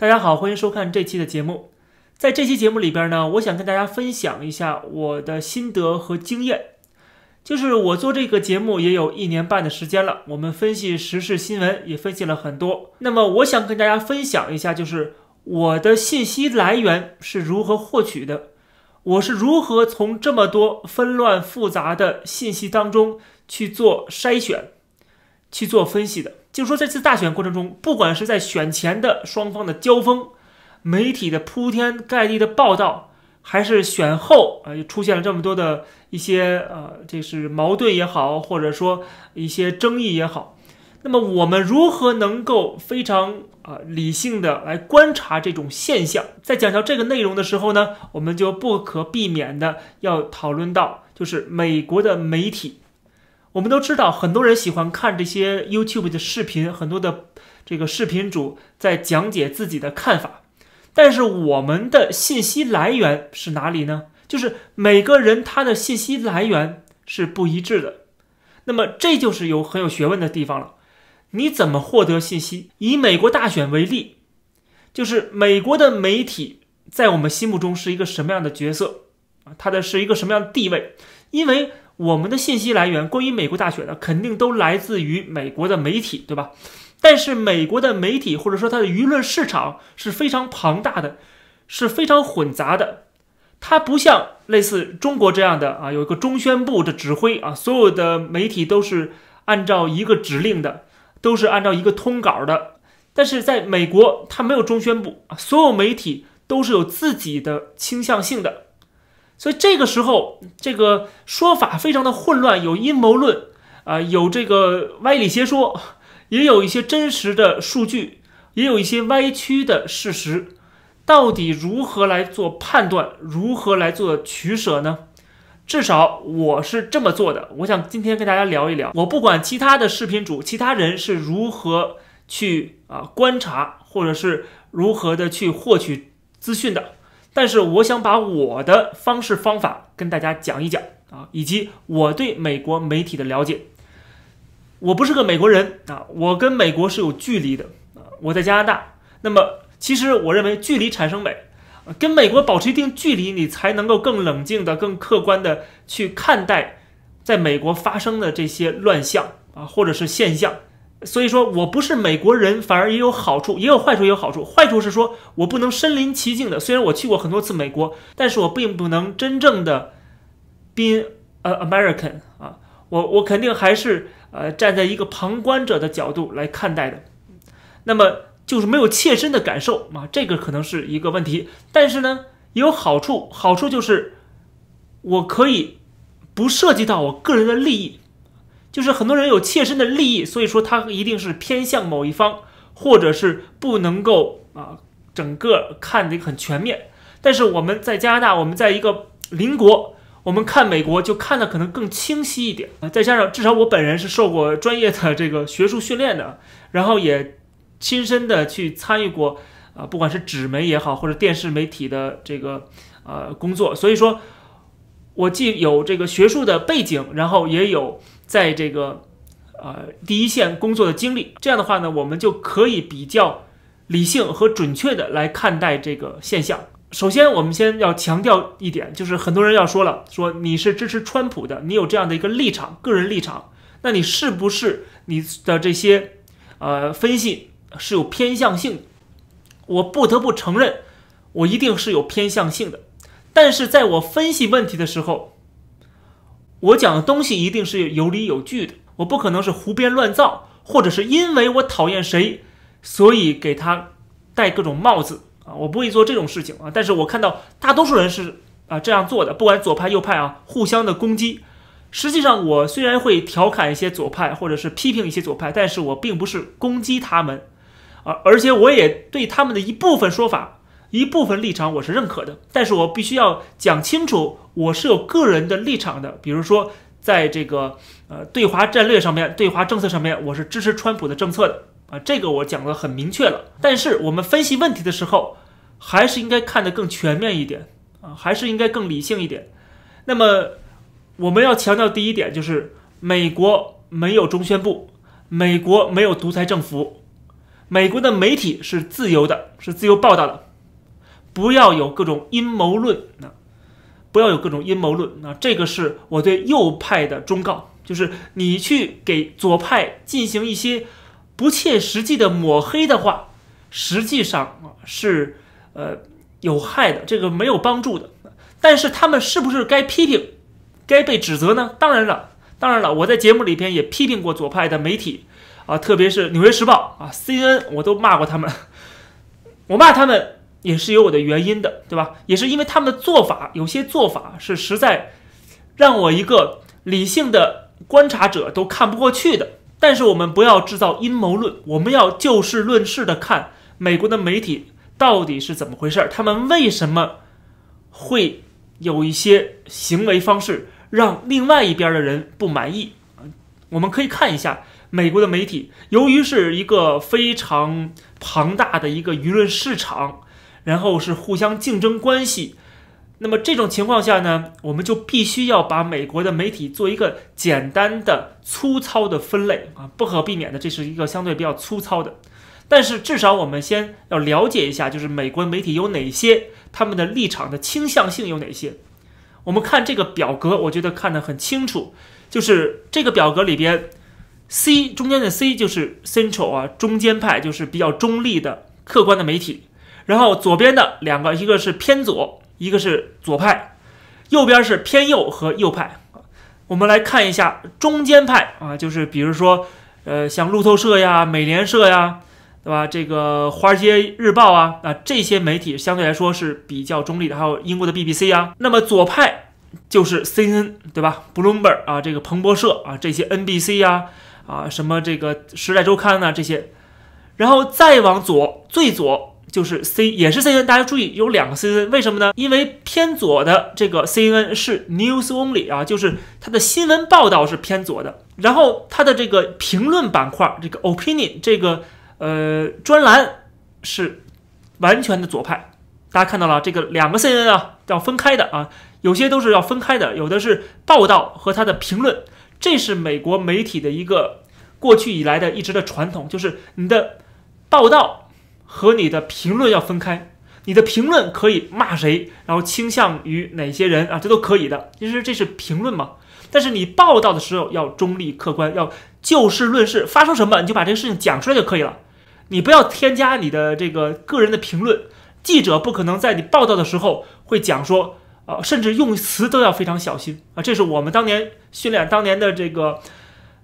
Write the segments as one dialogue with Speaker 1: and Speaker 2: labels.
Speaker 1: 大家好，欢迎收看这期的节目。在这期节目里边呢，我想跟大家分享一下我的心得和经验。就是我做这个节目也有一年半的时间了，我们分析时事新闻也分析了很多。那么我想跟大家分享一下，就是我的信息来源是如何获取的，我是如何从这么多纷乱复杂的信息当中去做筛选、去做分析的。就说这次大选过程中，不管是在选前的双方的交锋，媒体的铺天盖地的报道，还是选后啊，出现了这么多的一些呃，这是矛盾也好，或者说一些争议也好，那么我们如何能够非常啊理性的来观察这种现象？在讲到这个内容的时候呢，我们就不可避免的要讨论到，就是美国的媒体。我们都知道，很多人喜欢看这些 YouTube 的视频，很多的这个视频主在讲解自己的看法。但是我们的信息来源是哪里呢？就是每个人他的信息来源是不一致的。那么这就是有很有学问的地方了。你怎么获得信息？以美国大选为例，就是美国的媒体在我们心目中是一个什么样的角色啊？它的是一个什么样的地位？因为我们的信息来源关于美国大选的，肯定都来自于美国的媒体，对吧？但是美国的媒体或者说它的舆论市场是非常庞大的，是非常混杂的。它不像类似中国这样的啊，有一个中宣部的指挥啊，所有的媒体都是按照一个指令的，都是按照一个通稿的。但是在美国，它没有中宣部啊，所有媒体都是有自己的倾向性的。所以这个时候，这个说法非常的混乱，有阴谋论啊，有这个歪理邪说，也有一些真实的数据，也有一些歪曲的事实。到底如何来做判断，如何来做取舍呢？至少我是这么做的。我想今天跟大家聊一聊，我不管其他的视频主、其他人是如何去啊观察，或者是如何的去获取资讯的。但是我想把我的方式方法跟大家讲一讲啊，以及我对美国媒体的了解。我不是个美国人啊，我跟美国是有距离的啊。我在加拿大，那么其实我认为距离产生美，跟美国保持一定距离，你才能够更冷静的、更客观的去看待在美国发生的这些乱象啊，或者是现象。所以说我不是美国人，反而也有好处，也有坏处，也有好处。坏处是说我不能身临其境的，虽然我去过很多次美国，但是我并不能真正的 be a American 啊，我我肯定还是呃站在一个旁观者的角度来看待的，那么就是没有切身的感受啊，这个可能是一个问题。但是呢，也有好处，好处就是我可以不涉及到我个人的利益。就是很多人有切身的利益，所以说他一定是偏向某一方，或者是不能够啊整个看的很全面。但是我们在加拿大，我们在一个邻国，我们看美国就看的可能更清晰一点啊。再加上至少我本人是受过专业的这个学术训练的，然后也亲身的去参与过啊，不管是纸媒也好，或者电视媒体的这个呃工作，所以说，我既有这个学术的背景，然后也有。在这个，呃，第一线工作的经历，这样的话呢，我们就可以比较理性和准确的来看待这个现象。首先，我们先要强调一点，就是很多人要说了，说你是支持川普的，你有这样的一个立场，个人立场，那你是不是你的这些，呃，分析是有偏向性？我不得不承认，我一定是有偏向性的，但是在我分析问题的时候。我讲的东西一定是有理有据的，我不可能是胡编乱造，或者是因为我讨厌谁，所以给他戴各种帽子啊，我不会做这种事情啊。但是我看到大多数人是啊这样做的，不管左派右派啊，互相的攻击。实际上，我虽然会调侃一些左派，或者是批评一些左派，但是我并不是攻击他们啊，而且我也对他们的一部分说法。一部分立场我是认可的，但是我必须要讲清楚，我是有个人的立场的。比如说，在这个呃对华战略上面、对华政策上面，我是支持川普的政策的啊，这个我讲的很明确了。但是我们分析问题的时候，还是应该看得更全面一点啊，还是应该更理性一点。那么我们要强调第一点，就是美国没有中宣部，美国没有独裁政府。美国的媒体是自由的，是自由报道的，不要有各种阴谋论啊，不要有各种阴谋论啊，这个是我对右派的忠告，就是你去给左派进行一些不切实际的抹黑的话，实际上啊是呃有害的，这个没有帮助的。但是他们是不是该批评、该被指责呢？当然了，当然了，我在节目里边也批评过左派的媒体啊，特别是《纽约时报》啊、CNN，我都骂过他们。我骂他们也是有我的原因的，对吧？也是因为他们的做法，有些做法是实在让我一个理性的观察者都看不过去的。但是我们不要制造阴谋论，我们要就事论事的看美国的媒体到底是怎么回事，他们为什么会。有一些行为方式让另外一边的人不满意我们可以看一下美国的媒体，由于是一个非常庞大的一个舆论市场，然后是互相竞争关系，那么这种情况下呢，我们就必须要把美国的媒体做一个简单的、粗糙的分类啊，不可避免的，这是一个相对比较粗糙的。但是至少我们先要了解一下，就是美国媒体有哪些，他们的立场的倾向性有哪些。我们看这个表格，我觉得看得很清楚，就是这个表格里边，C 中间的 C 就是 Central 啊，中间派就是比较中立的客观的媒体。然后左边的两个，一个是偏左，一个是左派，右边是偏右和右派。我们来看一下中间派啊，就是比如说，呃，像路透社呀、美联社呀。对吧？这个《华尔街日报》啊，啊，这些媒体相对来说是比较中立的。还有英国的 BBC 啊，那么左派就是 CNN，对吧？Bloomberg 啊，这个彭博社啊，这些 NBC 啊，啊，什么这个《时代周刊》呐这些，然后再往左，最左就是 C，也是 CNN。大家注意，有两个 CNN，为什么呢？因为偏左的这个 CNN 是 News Only 啊，就是它的新闻报道是偏左的，然后它的这个评论板块，这个 Opinion 这个。呃，专栏是完全的左派，大家看到了这个两个 CNN 啊，要分开的啊，有些都是要分开的，有的是报道和它的评论，这是美国媒体的一个过去以来的一直的传统，就是你的报道和你的评论要分开，你的评论可以骂谁，然后倾向于哪些人啊，这都可以的，其实这是评论嘛，但是你报道的时候要中立客观，要就事论事，发生什么你就把这个事情讲出来就可以了。你不要添加你的这个个人的评论，记者不可能在你报道的时候会讲说，呃，甚至用词都要非常小心啊。这是我们当年训练当年的这个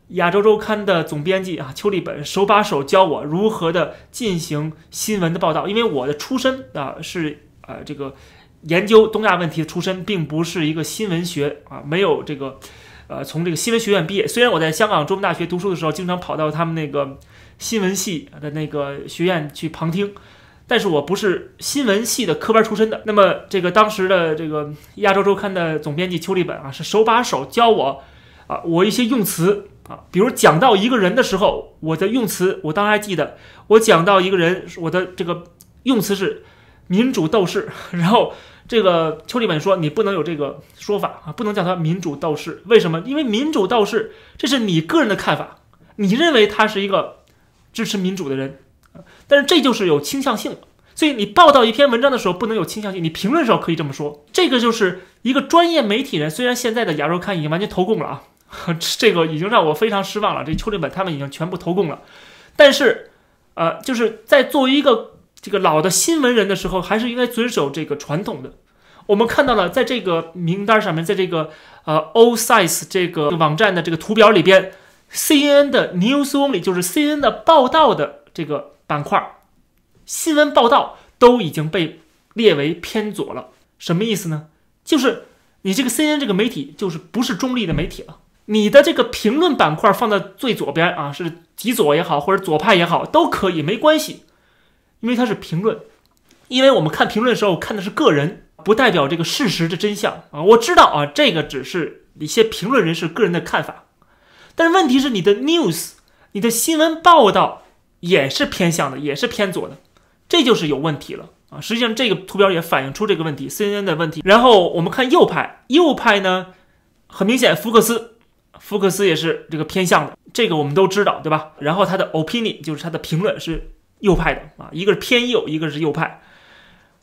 Speaker 1: 亚洲周刊的总编辑啊邱立本手把手教我如何的进行新闻的报道，因为我的出身啊是呃这个研究东亚问题的出身，并不是一个新闻学啊，没有这个呃从这个新闻学院毕业。虽然我在香港中文大学读书的时候，经常跑到他们那个。新闻系的那个学院去旁听，但是我不是新闻系的科班出身的。那么这个当时的这个亚洲周刊的总编辑邱立本啊，是手把手教我啊，我一些用词啊，比如讲到一个人的时候，我的用词我当然还记得。我讲到一个人，我的这个用词是民主斗士。然后这个邱立本说，你不能有这个说法啊，不能叫他民主斗士。为什么？因为民主斗士这是你个人的看法，你认为他是一个。支持民主的人，但是这就是有倾向性所以你报道一篇文章的时候不能有倾向性，你评论时候可以这么说。这个就是一个专业媒体人，虽然现在的亚洲刊已经完全投共了啊，这个已经让我非常失望了。这邱立本他们已经全部投共了，但是，呃，就是在作为一个这个老的新闻人的时候，还是应该遵守这个传统的。我们看到了，在这个名单上面，在这个呃 All Size 这个网站的这个图表里边。CNN 的 News Only 就是 CNN 的报道的这个板块，新闻报道都已经被列为偏左了。什么意思呢？就是你这个 CNN 这个媒体就是不是中立的媒体了。你的这个评论板块放在最左边啊，是极左也好，或者左派也好，都可以，没关系，因为它是评论。因为我们看评论的时候看的是个人，不代表这个事实的真相啊。我知道啊，这个只是一些评论人士个人的看法。但是问题是，你的 news，你的新闻报道也是偏向的，也是偏左的，这就是有问题了啊！实际上，这个图标也反映出这个问题，CNN 的问题。然后我们看右派，右派呢，很明显，福克斯，福克斯也是这个偏向的，这个我们都知道，对吧？然后他的 opinion 就是他的评论是右派的啊，一个是偏右，一个是右派。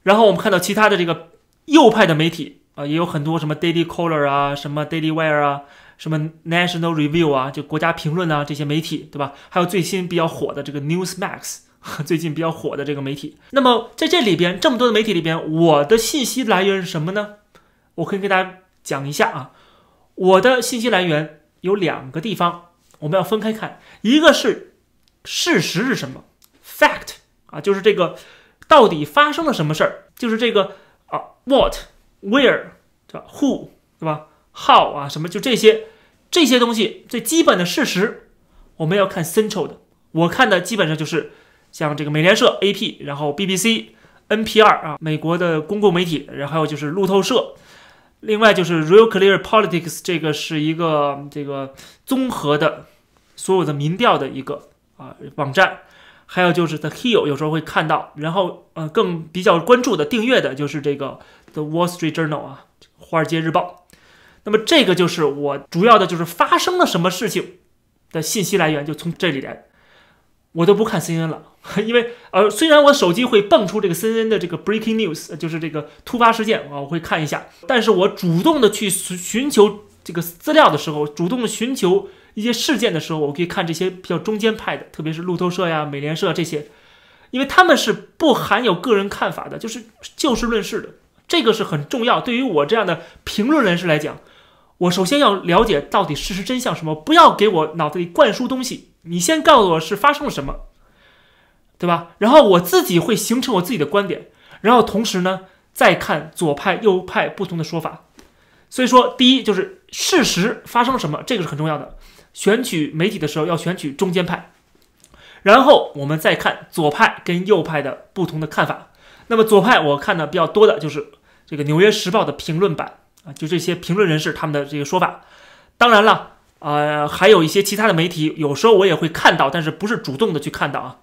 Speaker 1: 然后我们看到其他的这个右派的媒体啊，也有很多什么 Daily Caller 啊，什么 Daily Wire 啊，什么 National Review 啊，就国家评论啊这些媒体，对吧？还有最新比较火的这个 Newsmax，最近比较火的这个媒体。那么在这里边这么多的媒体里边，我的信息来源是什么呢？我可以给大家讲一下啊，我的信息来源有两个地方，我们要分开看，一个是事实是什么，fact 啊，就是这个。到底发生了什么事儿？就是这个啊，what、where，对吧？who，对吧？how 啊，什么就这些这些东西最基本的事实，我们要看 central 的。我看的基本上就是像这个美联社 AP，然后 BBC、NPR 啊，美国的公共媒体，然后还有就是路透社，另外就是 Real Clear Politics，这个是一个这个综合的所有的民调的一个啊网站。还有就是 The Hill 有时候会看到，然后呃更比较关注的订阅的就是这个 The Wall Street Journal 啊，华尔街日报。那么这个就是我主要的就是发生了什么事情的信息来源，就从这里来。我都不看 CNN 了，因为呃虽然我手机会蹦出这个 CNN 的这个 Breaking News，就是这个突发事件啊，我会看一下，但是我主动的去寻求这个资料的时候，主动的寻求。一些事件的时候，我可以看这些比较中间派的，特别是路透社呀、美联社这些，因为他们是不含有个人看法的，就是就事论事的，这个是很重要。对于我这样的评论人士来讲，我首先要了解到底事实真相什么，不要给我脑子里灌输东西，你先告诉我是发生了什么，对吧？然后我自己会形成我自己的观点，然后同时呢，再看左派、右派不同的说法。所以说，第一就是事实发生了什么，这个是很重要的。选取媒体的时候要选取中间派，然后我们再看左派跟右派的不同的看法。那么左派我看的比较多的就是这个《纽约时报》的评论版啊，就这些评论人士他们的这个说法。当然了，呃，还有一些其他的媒体，有时候我也会看到，但是不是主动的去看到啊。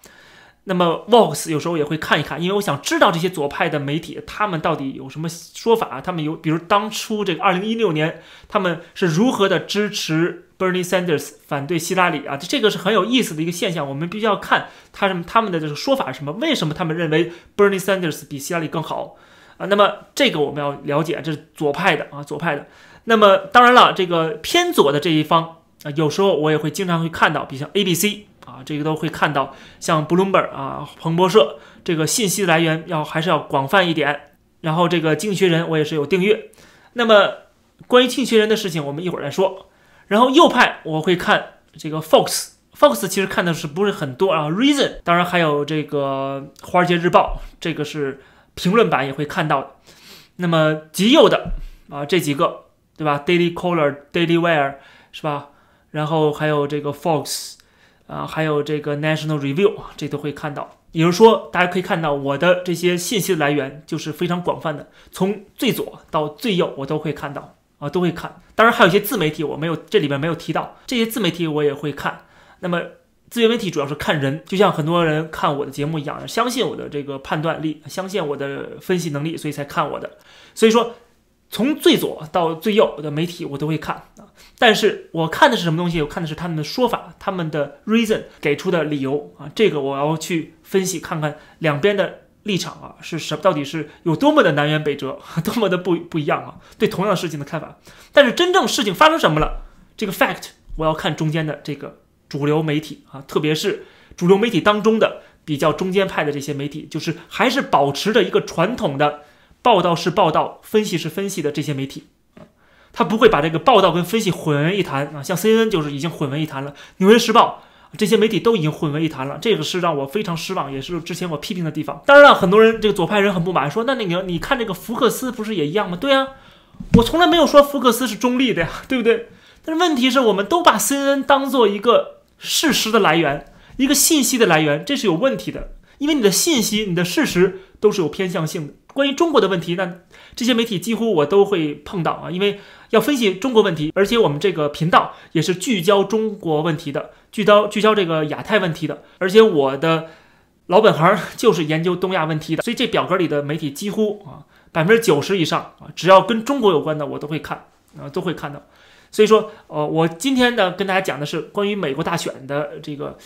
Speaker 1: 那么 Vox 有时候也会看一看，因为我想知道这些左派的媒体他们到底有什么说法，他们有，比如当初这个二零一六年他们是如何的支持。Bernie Sanders 反对希拉里啊，这个是很有意思的一个现象。我们必须要看他什么他们的这个说法是什么？为什么他们认为 Bernie Sanders 比希拉里更好啊？那么这个我们要了解，这是左派的啊，左派的。那么当然了，这个偏左的这一方啊，有时候我也会经常会看到，比如像 ABC 啊，这个都会看到，像 Bloomberg 啊、彭博社这个信息来源要还是要广泛一点。然后这个经济学人我也是有订阅。那么关于经济学人的事情，我们一会儿再说。然后右派我会看这个 Fox，Fox 其实看的是不是很多啊？Reason 当然还有这个《华尔街日报》，这个是评论版也会看到的。那么极右的啊这几个对吧？Daily Caller、Daily Wire 是吧？然后还有这个 Fox 啊，还有这个 National Review，这都会看到。也就是说，大家可以看到我的这些信息的来源就是非常广泛的，从最左到最右我都会看到。啊，都会看，当然还有一些自媒体，我没有这里边没有提到，这些自媒体我也会看。那么自媒体主要是看人，就像很多人看我的节目一样，相信我的这个判断力，相信我的分析能力，所以才看我的。所以说，从最左到最右的媒体我都会看啊。但是我看的是什么东西？我看的是他们的说法，他们的 reason 给出的理由啊，这个我要去分析看看两边的。立场啊，是什到底是有多么的南辕北辙，多么的不不一样啊？对同样事情的看法，但是真正事情发生什么了，这个 fact 我要看中间的这个主流媒体啊，特别是主流媒体当中的比较中间派的这些媒体，就是还是保持着一个传统的报道是报道，分析是分析的这些媒体啊，他不会把这个报道跟分析混为一谈啊，像 CNN 就是已经混为一谈了，纽约时报。这些媒体都已经混为一谈了，这个是让我非常失望，也是之前我批评的地方。当然了，很多人这个左派人很不满，说那那个你看这个福克斯不是也一样吗？对啊，我从来没有说福克斯是中立的呀，对不对？但是问题是我们都把 CNN 当做一个事实的来源，一个信息的来源，这是有问题的，因为你的信息、你的事实都是有偏向性的。关于中国的问题，那这些媒体几乎我都会碰到啊，因为要分析中国问题，而且我们这个频道也是聚焦中国问题的，聚焦聚焦这个亚太问题的，而且我的老本行就是研究东亚问题的，所以这表格里的媒体几乎啊百分之九十以上啊，只要跟中国有关的我都会看啊，都会看到。所以说，呃，我今天呢跟大家讲的是关于美国大选的这个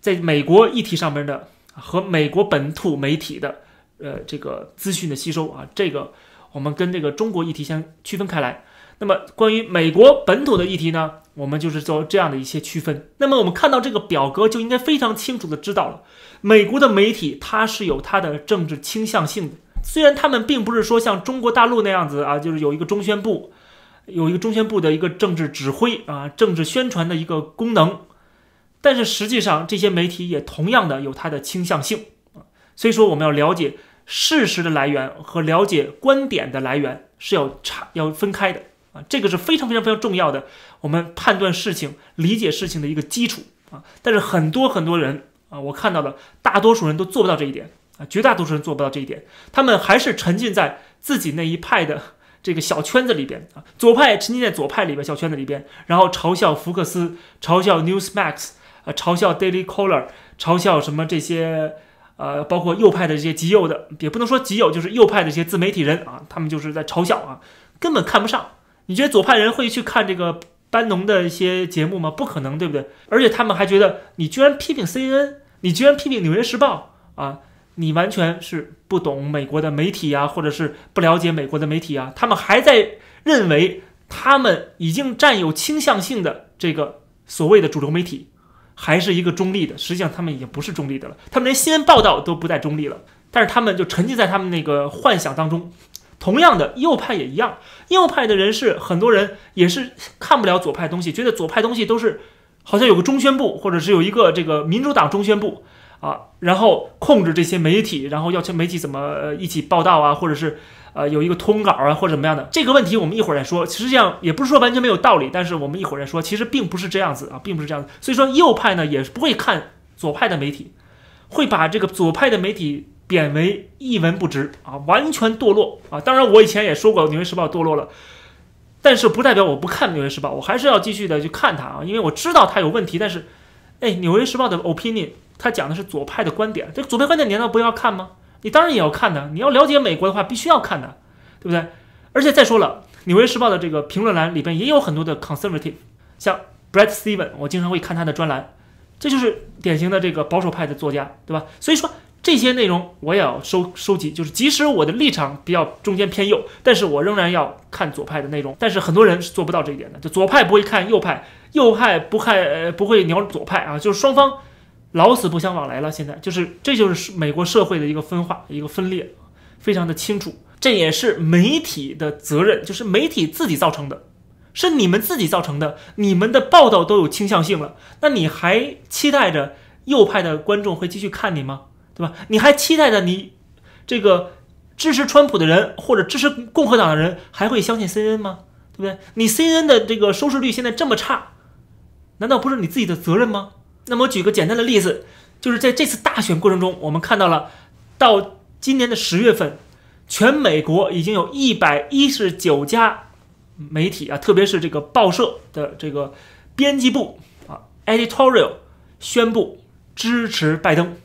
Speaker 1: 在美国议题上面的和美国本土媒体的呃这个资讯的吸收啊，这个我们跟这个中国议题相区分开来。那么关于美国本土的议题呢，我们就是做这样的一些区分。那么我们看到这个表格就应该非常清楚的知道了，美国的媒体它是有它的政治倾向性的。虽然他们并不是说像中国大陆那样子啊，就是有一个中宣部，有一个中宣部的一个政治指挥啊、政治宣传的一个功能，但是实际上这些媒体也同样的有它的倾向性啊。所以说我们要了解事实的来源和了解观点的来源是要差要分开的啊，这个是非常非常非常重要的，我们判断事情、理解事情的一个基础啊。但是很多很多人啊，我看到的大多数人都做不到这一点。啊，绝大多数人做不到这一点，他们还是沉浸在自己那一派的这个小圈子里边啊。左派沉浸在左派里边小圈子里边，然后嘲笑福克斯，嘲笑 Newsmax，啊，嘲笑 Daily Caller，嘲笑什么这些，呃，包括右派的这些极右的，也不能说极右，就是右派的这些自媒体人啊，他们就是在嘲笑啊，根本看不上。你觉得左派人会去看这个班农的一些节目吗？不可能，对不对？而且他们还觉得你居然批评 CNN，你居然批评纽约时报啊？你完全是不懂美国的媒体啊，或者是不了解美国的媒体啊，他们还在认为他们已经占有倾向性的这个所谓的主流媒体，还是一个中立的。实际上他们已经不是中立的了，他们连新闻报道都不再中立了。但是他们就沉浸在他们那个幻想当中。同样的，右派也一样，右派的人士很多人也是看不了左派东西，觉得左派东西都是好像有个中宣部，或者是有一个这个民主党中宣部。啊，然后控制这些媒体，然后要求媒体怎么一起报道啊，或者是 呃有一个通稿啊，或者怎么样的这个问题，我们一会儿再说。实际上也不是说完全没有道理，但是我们一会儿再说。其实并不是这样子啊，并不是这样子。所以说右派呢也不会看左派的媒体，会把这个左派的媒体贬为一文不值啊，完全堕落啊。当然我以前也说过《纽约时报》堕落了，但是不代表我不看《纽约时报》，我还是要继续的去看它啊，因为我知道它有问题。但是，哎，《纽约时报》的 opinion。它讲的是左派的观点，这左派观点难道不要看吗？你当然也要看的。你要了解美国的话，必须要看的，对不对？而且再说了，《纽约时报》的这个评论栏里边也有很多的 conservative，像 Brett Steven，我经常会看他的专栏，这就是典型的这个保守派的作家，对吧？所以说这些内容我也要收收集，就是即使我的立场比较中间偏右，但是我仍然要看左派的内容。但是很多人是做不到这一点的，就左派不会看右派，右派不看呃不会鸟左派啊，就是双方。老死不相往来了，现在就是，这就是美国社会的一个分化、一个分裂，非常的清楚。这也是媒体的责任，就是媒体自己造成的，是你们自己造成的。你们的报道都有倾向性了，那你还期待着右派的观众会继续看你吗？对吧？你还期待着你这个支持川普的人或者支持共和党的人还会相信 CNN 吗？对不对？你 CNN 的这个收视率现在这么差，难道不是你自己的责任吗？那么我举个简单的例子，就是在这次大选过程中，我们看到了，到今年的十月份，全美国已经有一百一十九家媒体啊，特别是这个报社的这个编辑部啊，editorial 宣布支持拜登，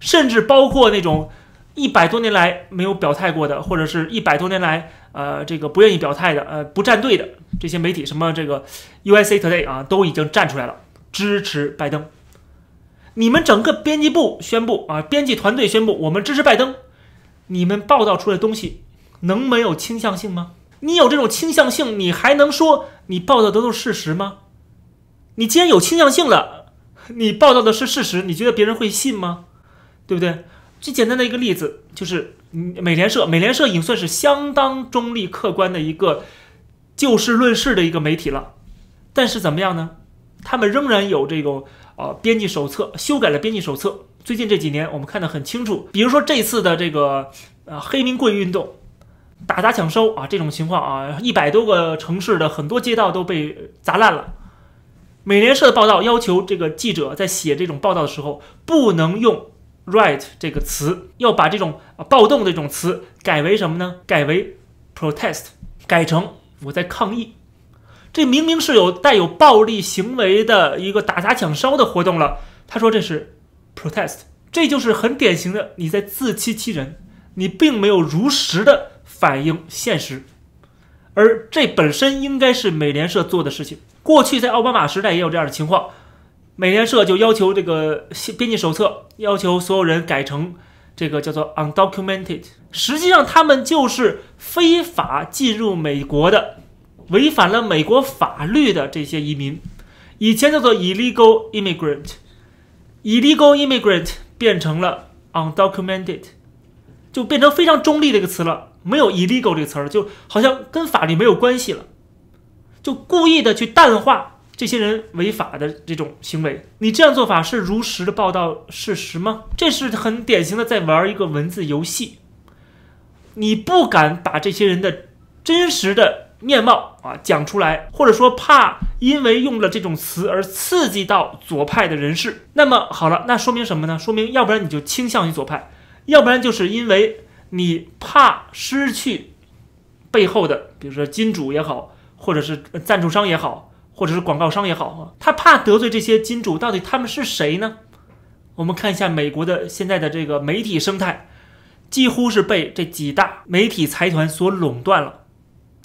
Speaker 1: 甚至包括那种一百多年来没有表态过的，或者是一百多年来呃这个不愿意表态的，呃不站队的这些媒体，什么这个 USA Today 啊，都已经站出来了。支持拜登，你们整个编辑部宣布啊，编辑团队宣布我们支持拜登，你们报道出来的东西能没有倾向性吗？你有这种倾向性，你还能说你报道的都是事实吗？你既然有倾向性了，你报道的是事实，你觉得别人会信吗？对不对？最简单的一个例子就是美联社，美联社已经算是相当中立客观的一个就事论事的一个媒体了，但是怎么样呢？他们仍然有这个呃编辑手册，修改了编辑手册。最近这几年，我们看得很清楚。比如说这次的这个呃黑名贵运动，打砸抢收啊这种情况啊，一百多个城市的很多街道都被砸烂了。美联社的报道要求这个记者在写这种报道的时候，不能用 riot 这个词，要把这种暴动的这种词改为什么呢？改为 protest，改成我在抗议。这明明是有带有暴力行为的一个打砸抢烧的活动了，他说这是 protest，这就是很典型的你在自欺欺人，你并没有如实的反映现实，而这本身应该是美联社做的事情。过去在奥巴马时代也有这样的情况，美联社就要求这个编辑手册要求所有人改成这个叫做 undocumented。实际上，他们就是非法进入美国的，违反了美国法律的这些移民。以前叫做 illegal immigrant，illegal immigrant 变成了 undocumented，就变成非常中立的一个词了，没有 illegal 这个词儿，就好像跟法律没有关系了，就故意的去淡化这些人违法的这种行为。你这样做法是如实的报道事实吗？这是很典型的在玩一个文字游戏。你不敢把这些人的真实的。面貌啊，讲出来，或者说怕因为用了这种词而刺激到左派的人士，那么好了，那说明什么呢？说明要不然你就倾向于左派，要不然就是因为你怕失去背后的，比如说金主也好，或者是赞助商也好，或者是广告商也好啊，他怕得罪这些金主，到底他们是谁呢？我们看一下美国的现在的这个媒体生态，几乎是被这几大媒体财团所垄断了。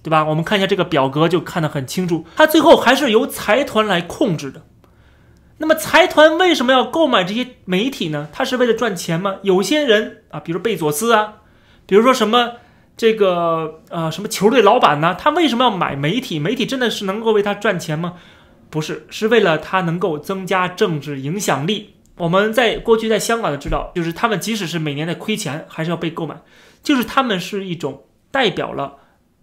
Speaker 1: 对吧？我们看一下这个表格就看得很清楚，它最后还是由财团来控制的。那么财团为什么要购买这些媒体呢？他是为了赚钱吗？有些人啊，比如贝佐斯啊，比如说什么这个呃什么球队老板呢，他为什么要买媒体？媒体真的是能够为他赚钱吗？不是，是为了他能够增加政治影响力。我们在过去在香港的知道，就是他们即使是每年的亏钱，还是要被购买，就是他们是一种代表了。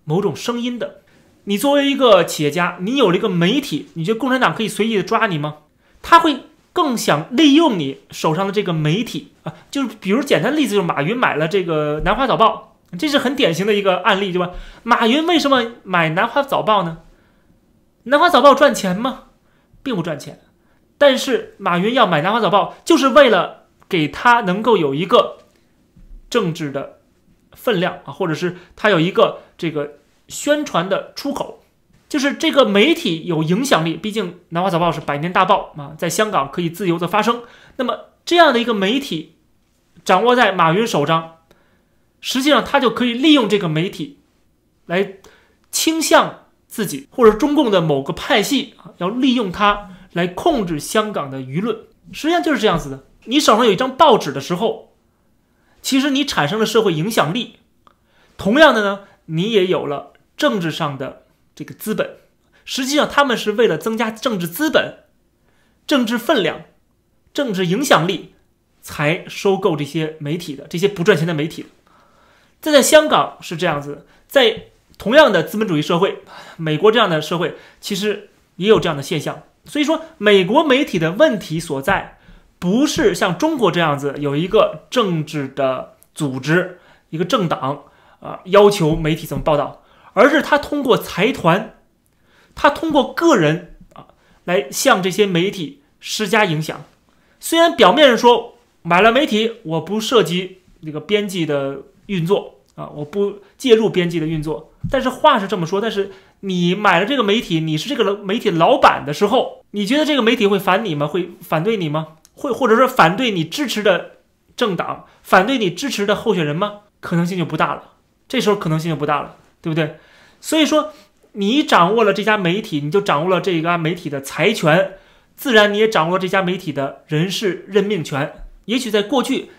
Speaker 1: 某种声音的，你作为一个企业家，你有了一个媒体，你觉得共产党可以随意的抓你吗？他会更想利用你手上的这个媒体啊，就是比如简单例子，就是马云买了这个《南华早报》，这是很典型的一个案例，对吧？马云为什么买《南华早报》呢？《南华早报》赚钱吗？并不赚钱，但是马云要买《南华早报》，就是为了给他能够有一个政治的。分量啊，或者是他有一个这个宣传的出口，就是这个媒体有影响力。毕竟《南华早报》是百年大报啊，在香港可以自由的发声。那么这样的一个媒体掌握在马云手上，实际上他就可以利用这个媒体来倾向自己，或者中共的某个派系啊，要利用它来控制香港的舆论。实际上就是这样子的。你手上有一张报纸的时候。其实你产生了社会影响力，同样的呢，你也有了政治上的这个资本。实际上，他们是为了增加政治资本、政治分量、政治影响力，才收购这些媒体的这些不赚钱的媒体。这在香港是这样子，在同样的资本主义社会，美国这样的社会其实也有这样的现象。所以说，美国媒体的问题所在。不是像中国这样子有一个政治的组织，一个政党啊，要求媒体怎么报道，而是他通过财团，他通过个人啊，来向这些媒体施加影响。虽然表面上说买了媒体，我不涉及这个编辑的运作啊，我不介入编辑的运作，但是话是这么说。但是你买了这个媒体，你是这个媒体老板的时候，你觉得这个媒体会反你吗？会反对你吗？会或者说反对你支持的政党，反对你支持的候选人吗？可能性就不大了。这时候可能性就不大了，对不对？所以说，你掌握了这家媒体，你就掌握了这家媒体的财权，自然你也掌握了这家媒体的人事任命权。也许在过去，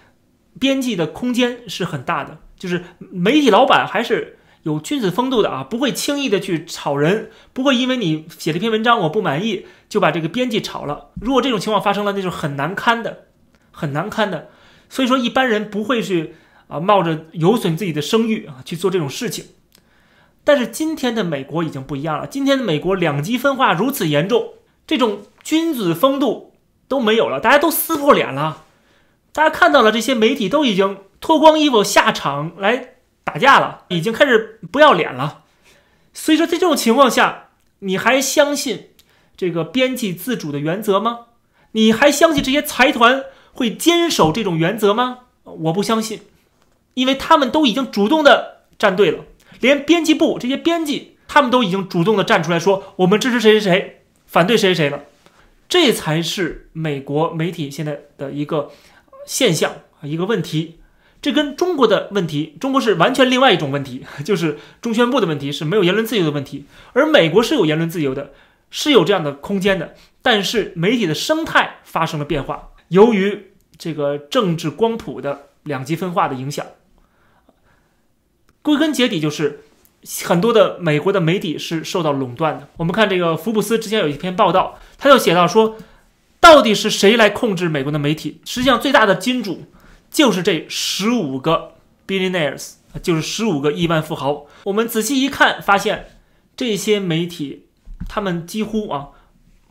Speaker 1: 编辑的空间是很大的，就是媒体老板还是。有君子风度的啊，不会轻易的去炒人，不会因为你写了一篇文章我不满意就把这个编辑炒了。如果这种情况发生了，那就是很难堪的，很难堪的。所以说一般人不会去啊冒着有损自己的声誉啊去做这种事情。但是今天的美国已经不一样了，今天的美国两极分化如此严重，这种君子风度都没有了，大家都撕破脸了，大家看到了这些媒体都已经脱光衣服下场来。打架了，已经开始不要脸了。所以说，在这种情况下，你还相信这个编辑自主的原则吗？你还相信这些财团会坚守这种原则吗？我不相信，因为他们都已经主动的站队了，连编辑部这些编辑，他们都已经主动的站出来说，我们支持谁谁谁，反对谁谁谁了。这才是美国媒体现在的一个现象，一个问题。这跟中国的问题，中国是完全另外一种问题，就是中宣部的问题是没有言论自由的问题，而美国是有言论自由的，是有这样的空间的。但是媒体的生态发生了变化，由于这个政治光谱的两极分化的影响，归根结底就是很多的美国的媒体是受到垄断的。我们看这个福布斯之前有一篇报道，他就写到说，到底是谁来控制美国的媒体？实际上最大的金主就是这十五个 billionaires，就是十五个亿万富豪。我们仔细一看，发现这些媒体，他们几乎啊，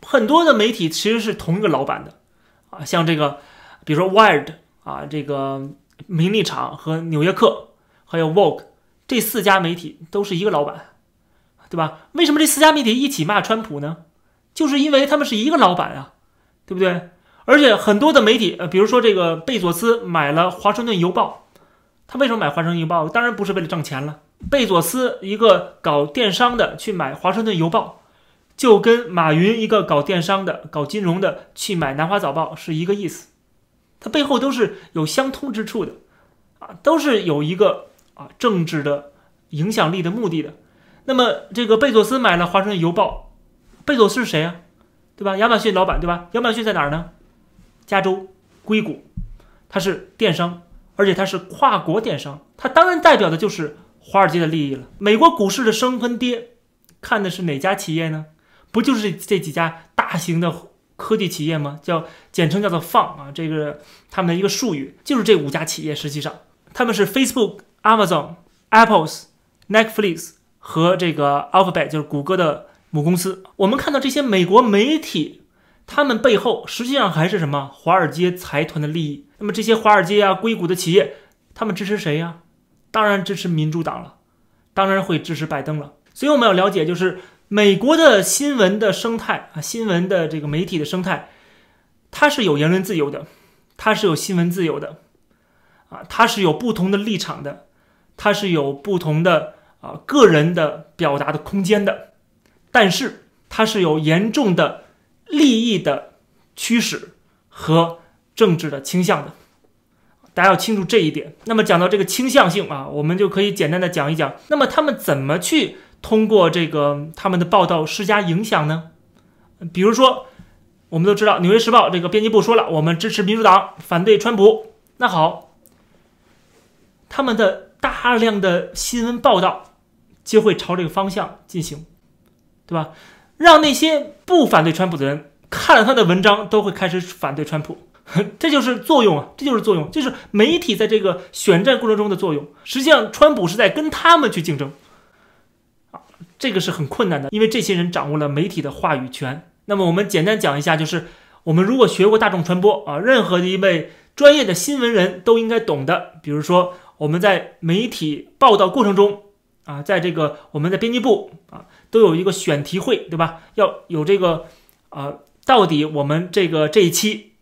Speaker 1: 很多的媒体其实是同一个老板的啊，像这个。比如说《Wired》啊，这个《名利场》和《纽约客》，还有《Vogue》这四家媒体都是一个老板，对吧？为什么这四家媒体一起骂川普呢？就是因为他们是一个老板啊，对不对？而且很多的媒体，呃，比如说这个贝佐斯买了《华盛顿邮报》，他为什么买《华盛顿邮报》？当然不是为了挣钱了。贝佐斯一个搞电商的去买《华盛顿邮报》，就跟马云一个搞电商的、搞金融的去买《南华早报》是一个意思。它背后都是有相通之处的，啊，都是有一个政治的影响力的目的的。那么这个贝佐斯买了《华盛顿邮报》，贝佐斯是谁啊？对吧？亚马逊老板对吧？亚马逊在哪儿呢？加州硅谷，它是电商，而且它是跨国电商，它当然代表的就是华尔街的利益了。美国股市的升跟跌，看的是哪家企业呢？不就是这几家大型的？科技企业吗？叫简称叫做放啊，这个他们的一个术语，就是这五家企业。实际上，他们是 Facebook、Amazon、Apple's、Netflix 和这个 Alphabet，就是谷歌的母公司。我们看到这些美国媒体，他们背后实际上还是什么？华尔街财团的利益。那么这些华尔街啊、硅谷的企业，他们支持谁呀？当然支持民主党了，当然会支持拜登了。所以我们要了解，就是。美国的新闻的生态啊，新闻的这个媒体的生态，它是有言论自由的，它是有新闻自由的，啊，它是有不同的立场的，它是有不同的啊个人的表达的空间的，但是它是有严重的利益的驱使和政治的倾向的，大家要清楚这一点。那么讲到这个倾向性啊，我们就可以简单的讲一讲，那么他们怎么去？通过这个他们的报道施加影响呢？比如说，我们都知道《纽约时报》这个编辑部说了，我们支持民主党，反对川普。那好，他们的大量的新闻报道就会朝这个方向进行，对吧？让那些不反对川普的人看了他的文章，都会开始反对川普。这就是作用啊，这就是作用，就是媒体在这个选战过程中的作用。实际上，川普是在跟他们去竞争啊。这个是很困难的，因为这些人掌握了媒体的话语权。那么我们简单讲一下，就是我们如果学过大众传播啊，任何一位专业的新闻人都应该懂的。比如说我们在媒体报道过程中啊，在这个我们的编辑部啊，都有一个选题会，对吧？要有这个啊，到底我们这个这一期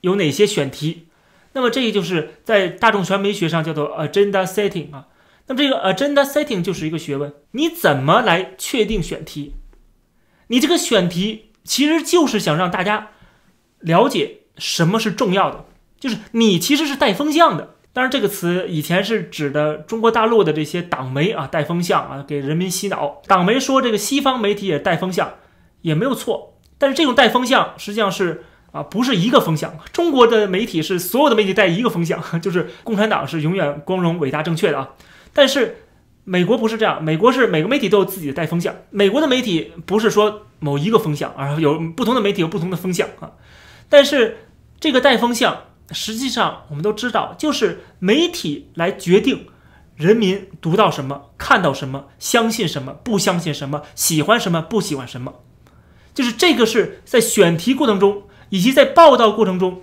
Speaker 1: 有哪些选题？那么这个就是在大众传媒学上叫做 agenda setting 啊。那么这个 agenda setting 就是一个学问，你怎么来确定选题？你这个选题其实就是想让大家了解什么是重要的，就是你其实是带风向的。当然，这个词以前是指的中国大陆的这些党媒啊，带风向啊，给人民洗脑。党媒说这个西方媒体也带风向，也没有错。但是这种带风向实际上是啊，不是一个风向。中国的媒体是所有的媒体带一个风向，就是共产党是永远光荣、伟大、正确的啊。但是，美国不是这样。美国是每个媒体都有自己的带风向。美国的媒体不是说某一个风向，而有不同的媒体有不同的风向啊。但是这个带风向，实际上我们都知道，就是媒体来决定人民读到什么、看到什么、相信什么、不相信什么、喜欢什么、不喜欢什么。就是这个是在选题过程中，以及在报道过程中，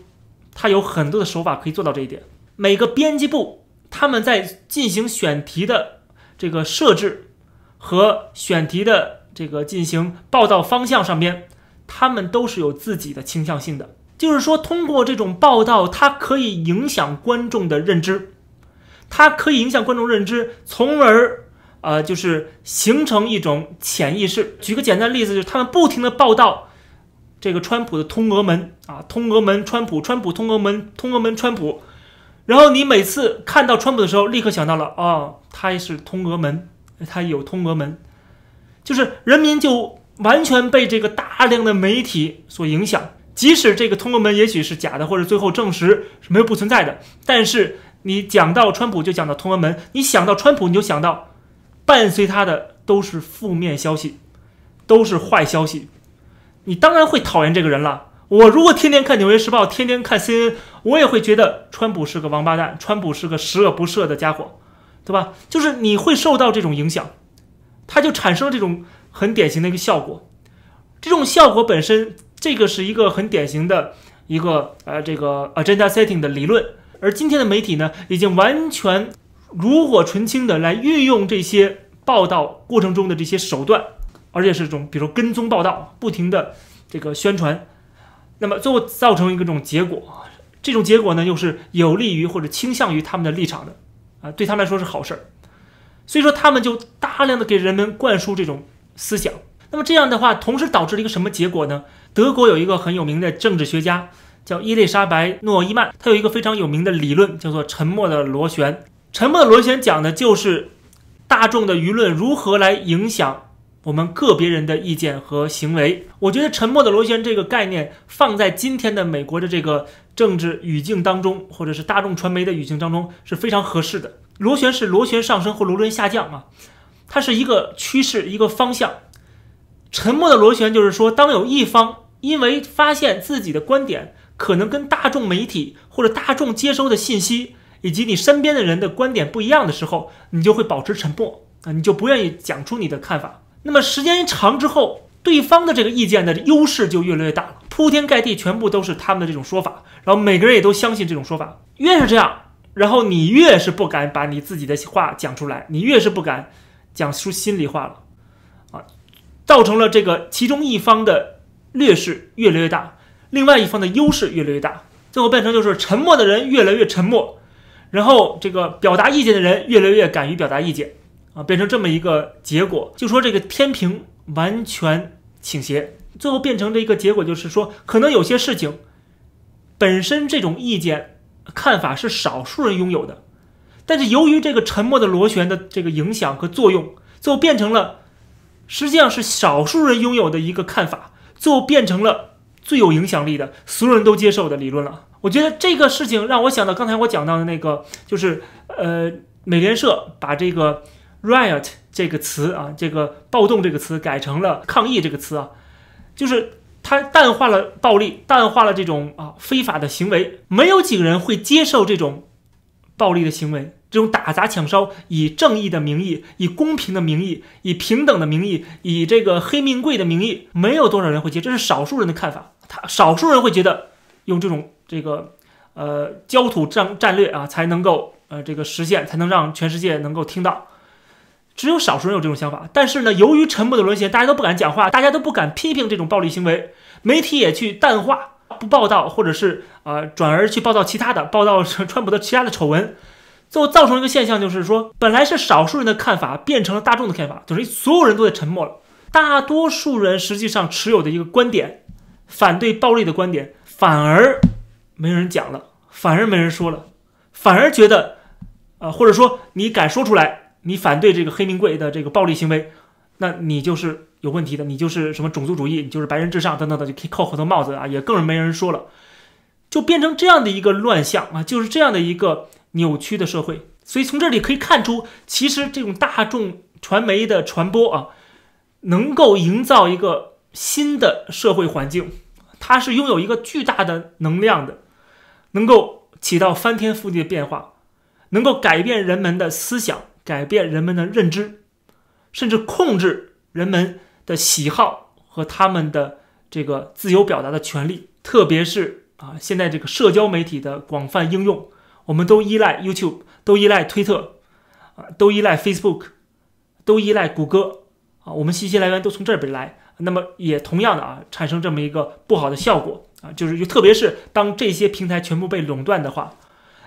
Speaker 1: 它有很多的手法可以做到这一点。每个编辑部。他们在进行选题的这个设置和选题的这个进行报道方向上边，他们都是有自己的倾向性的。就是说，通过这种报道，它可以影响观众的认知，它可以影响观众认知，从而呃，就是形成一种潜意识。举个简单例子，就是他们不停的报道这个川普的通俄门啊，通俄门，川普，川普通俄门，通俄门，川普。然后你每次看到川普的时候，立刻想到了哦，他也是通俄门，他有通俄门，就是人民就完全被这个大量的媒体所影响。即使这个通俄门也许是假的，或者最后证实是没有不存在的，但是你讲到川普就讲到通俄门，你想到川普你就想到伴随他的都是负面消息，都是坏消息，你当然会讨厌这个人了。我如果天天看《纽约时报》，天天看 CNN，我也会觉得川普是个王八蛋，川普是个十恶不赦的家伙，对吧？就是你会受到这种影响，它就产生了这种很典型的一个效果。这种效果本身。这个是一个很典型的一个呃，这个 agenda setting 的理论，而今天的媒体呢，已经完全炉火纯青的来运用这些报道过程中的这些手段，而且是种比如说跟踪报道，不停的这个宣传，那么最后造成一个这种结果，这种结果呢，又是有利于或者倾向于他们的立场的，啊，对他们来说是好事儿，所以说他们就大量的给人们灌输这种思想。那么这样的话，同时导致了一个什么结果呢？德国有一个很有名的政治学家叫伊丽莎白·诺伊曼，他有一个非常有名的理论，叫做“沉默的螺旋”。沉默的螺旋讲的就是大众的舆论如何来影响我们个别人的意见和行为。我觉得“沉默的螺旋”这个概念放在今天的美国的这个政治语境当中，或者是大众传媒的语境当中是非常合适的。螺旋是螺旋上升或螺旋下降啊，它是一个趋势，一个方向。沉默的螺旋就是说，当有一方因为发现自己的观点可能跟大众媒体或者大众接收的信息以及你身边的人的观点不一样的时候，你就会保持沉默啊，你就不愿意讲出你的看法。那么时间一长之后，对方的这个意见的优势就越来越大了，铺天盖地全部都是他们的这种说法，然后每个人也都相信这种说法。越是这样，然后你越是不敢把你自己的话讲出来，你越是不敢讲出心里话了。啊造成了这个其中一方的劣势越来越大，另外一方的优势越来越大，最后变成就是沉默的人越来越沉默，然后这个表达意见的人越来越敢于表达意见，啊，变成这么一个结果，就说这个天平完全倾斜，最后变成的一个结果就是说，可能有些事情本身这种意见看法是少数人拥有的，但是由于这个沉默的螺旋的这个影响和作用，最后变成了。实际上是少数人拥有的一个看法，最后变成了最有影响力的、所有人都接受的理论了。我觉得这个事情让我想到刚才我讲到的那个，就是呃，美联社把这个 riot 这个词啊，这个暴动这个词改成了抗议这个词啊，就是它淡化了暴力，淡化了这种啊非法的行为，没有几个人会接受这种暴力的行为。这种打砸抢烧，以正义的名义，以公平的名义，以平等的名义，以这个黑命贵的名义，没有多少人会接，这是少数人的看法。他少数人会觉得用这种这个呃焦土战战略啊，才能够呃这个实现，才能让全世界能够听到。只有少数人有这种想法。但是呢，由于沉默的沦陷，大家都不敢讲话，大家都不敢批评这种暴力行为，媒体也去淡化不报道，或者是啊转而去报道其他的，报道川普的其他的丑闻。最后造成一个现象，就是说，本来是少数人的看法变成了大众的看法，等于所有人都在沉默了。大多数人实际上持有的一个观点，反对暴力的观点，反而没人讲了，反而没人说了，反而觉得，呃，或者说你敢说出来，你反对这个黑名贵的这个暴力行为，那你就是有问题的，你就是什么种族主义，你就是白人至上等等的，就可以扣很多帽子啊，也更是没人说了，就变成这样的一个乱象啊，就是这样的一个。扭曲的社会，所以从这里可以看出，其实这种大众传媒的传播啊，能够营造一个新的社会环境，它是拥有一个巨大的能量的，能够起到翻天覆地的变化，能够改变人们的思想，改变人们的认知，甚至控制人们的喜好和他们的这个自由表达的权利，特别是啊，现在这个社交媒体的广泛应用。我们都依赖 YouTube，都依赖推特，啊，都依赖 Facebook，都依赖谷歌，啊，我们信息来源都从这边来。那么也同样的啊，产生这么一个不好的效果啊，就是就特别是当这些平台全部被垄断的话，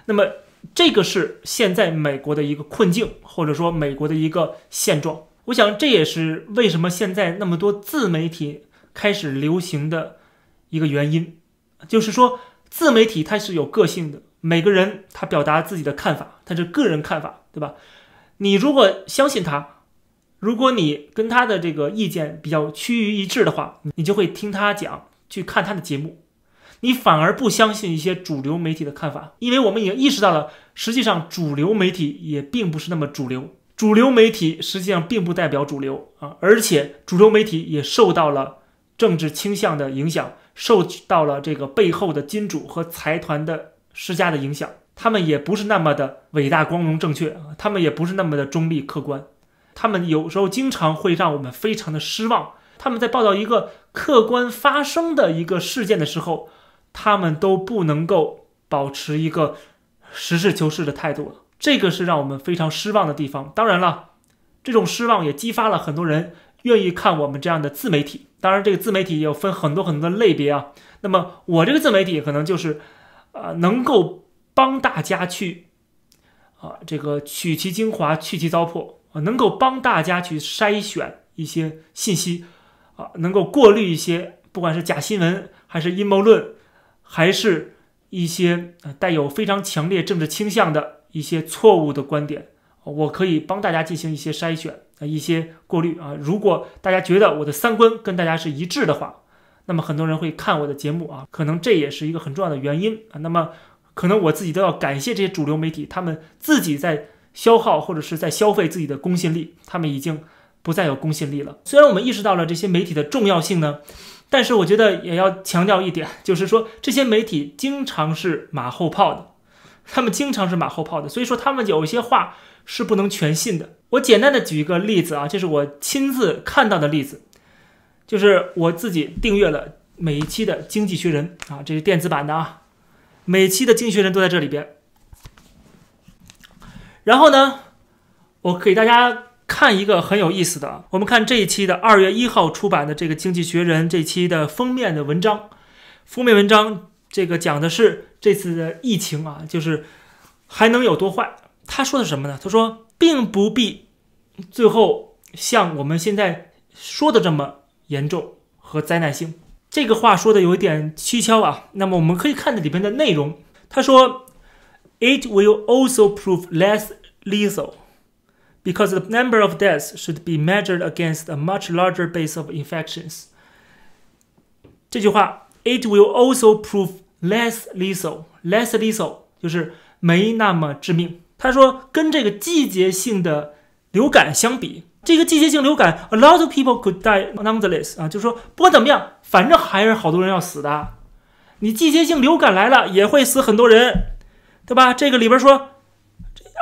Speaker 1: 那么这个是现在美国的一个困境，或者说美国的一个现状。我想这也是为什么现在那么多自媒体开始流行的一个原因，就是说自媒体它是有个性的。每个人他表达自己的看法，他是个人看法，对吧？你如果相信他，如果你跟他的这个意见比较趋于一致的话，你就会听他讲，去看他的节目，你反而不相信一些主流媒体的看法，因为我们已经意识到了，实际上主流媒体也并不是那么主流，主流媒体实际上并不代表主流啊，而且主流媒体也受到了政治倾向的影响，受到了这个背后的金主和财团的施加的影响，他们也不是那么的伟大、光荣、正确啊，他们也不是那么的中立、客观。他们有时候经常会让我们非常的失望。他们在报道一个客观发生的一个事件的时候，他们都不能够保持一个实事求是的态度了，这个是让我们非常失望的地方。当然了，这种失望也激发了很多人愿意看我们这样的自媒体。当然，这个自媒体也有分很多很多的类别啊。那么我这个自媒体可能就是，呃，能够帮大家去，啊，这个取其精华，去其糟粕啊。能够帮大家去筛选一些信息，啊，能够过滤一些，不管是假新闻，还是阴谋论，还是一些带有非常强烈政治倾向的一些错误的观点，我可以帮大家进行一些筛选啊，一些过滤啊。如果大家觉得我的三观跟大家是一致的话，那么很多人会看我的节目啊，可能这也是一个很重要的原因啊。那么可能我自己都要感谢这些主流媒体，他们自己在。消耗或者是在消费自己的公信力，他们已经不再有公信力了。虽然我们意识到了这些媒体的重要性呢，但是我觉得也要强调一点，就是说这些媒体经常是马后炮的，他们经常是马后炮的，所以说他们有一些话是不能全信的。我简单的举一个例子啊，这是我亲自看到的例子，就是我自己订阅了每一期的《经济学人》啊，这是电子版的啊，每期的《经济学人》都在这里边。然后呢，我给大家看一个很有意思的。我们看这一期的二月一号出版的这个《经济学人》这期的封面的文章。封面文章这个讲的是这次的疫情啊，就是还能有多坏？他说的什么呢？他说，并不必最后像我们现在说的这么严重和灾难性。这个话说的有一点蹊跷啊。那么我们可以看这里边的内容。他说。It will also prove less lethal because the number of deaths should be measured against a much larger base of infections. 这句话，it will also prove less lethal. Less lethal 就是没那么致命。他说，跟这个季节性的流感相比， 这个季节性流感，a lot of people could die nonetheless 啊，就是说不管怎么样，反正还是好多人要死的。你季节性流感来了，也会死很多人。对吧？这个里边说，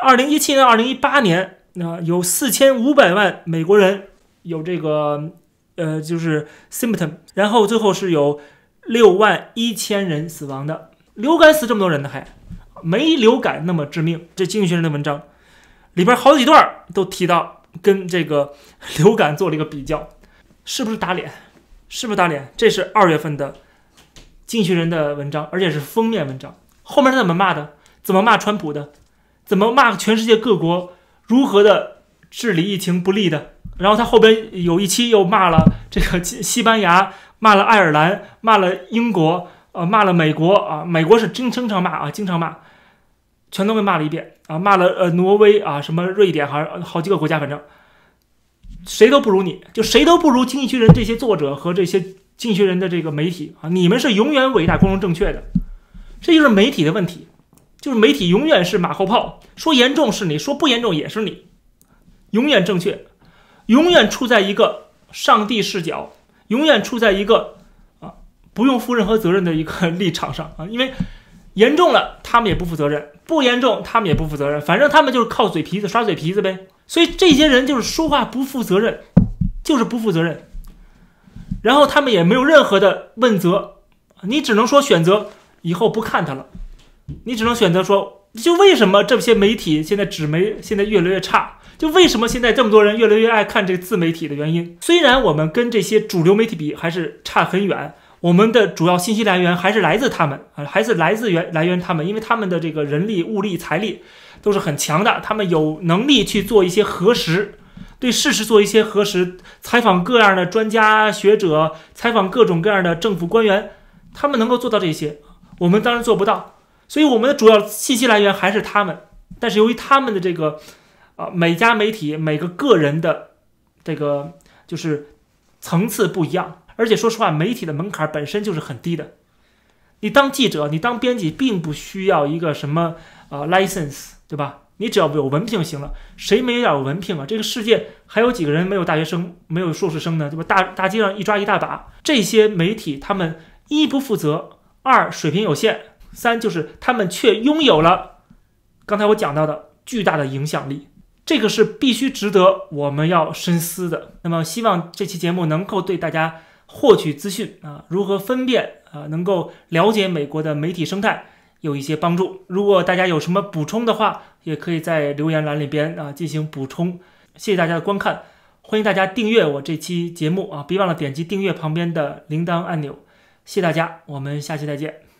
Speaker 1: 二零一七年、二零一八年，那有四千五百万美国人有这个，呃，就是 symptom，然后最后是有六万一千人死亡的。流感死这么多人呢，还没流感那么致命。这经济学人的文章里边好几段都提到跟这个 流感做了一个比较，是不是打脸？是不是打脸？这是二月份的经济学人的文章，而且是封面文章。后面他怎么骂的？怎么骂川普的？怎么骂全世界各国如何的治理疫情不利的？然后他后边有一期又骂了这个西班牙，骂了爱尔兰，骂了英国，呃，骂了美国啊。美国是经经常骂啊，经常骂，全都被骂了一遍啊。骂了呃挪威啊，什么瑞典，还好几个国家，反正谁都不如你，就谁都不如《经济学人》这些作者和这些《经济学人》的这个媒体啊。你们是永远伟大、光荣、正确的，这就是媒体的问题。就是媒体永远是马后炮，说严重是你，说不严重也是你，永远正确，永远处在一个上帝视角，永远处在一个啊不用负任何责任的一个 立场上啊，因为严重了他们也不负责任，不严重他们也不负责任，反正他们就是靠嘴皮子耍嘴皮子呗。所以这些人就是说话不负责任，就是不负责任，然后他们也没有任何的问责，你只能说选择以后不看他了。你只能选择说，就为什么这些媒体现在纸媒现在越来越差？就为什么现在这么多人越来越爱看这个自媒体的原因？虽然我们跟这些主流媒体比还是差很远，我们的主要信息来源还是来自他们啊，还是来自源来源他们，因为他们的这个人力、物力、财力都是很强的，他们有能力去做一些核实，对事实做一些核实，采访各样的专家学者，采访各种各样的政府官员，他们能够做到这些，我们当然做不到。所以我们的主要信息来源还是他们，但是由于他们的这个，啊，每家媒体每个个人的这个就是层次不一样。而且说实话，媒体的门槛本身就是很低的。你当记者，你当编辑，并不需要一个什么呃 license，对吧？你只要有文凭就行了。谁没有文凭啊？这个世界还有几个人没有大学生、没有硕士生呢？对吧？大大街上一抓一大把。这些媒体，他们一不负责，二水平有限，三就是他们却拥有了刚才我讲到的巨大的影响力。这个是必须值得我们要深思的。那么，希望这期节目能够对大家。获取资讯啊，如何分辨啊，能够了解美国的媒体生态有一些帮助。如果大家有什么补充的话，也可以在留言栏里边啊进行补充。谢谢大家的观看，欢迎大家订阅我这期节目啊，别忘了点击订阅旁边的铃铛按钮。谢谢大家，我们下期再见。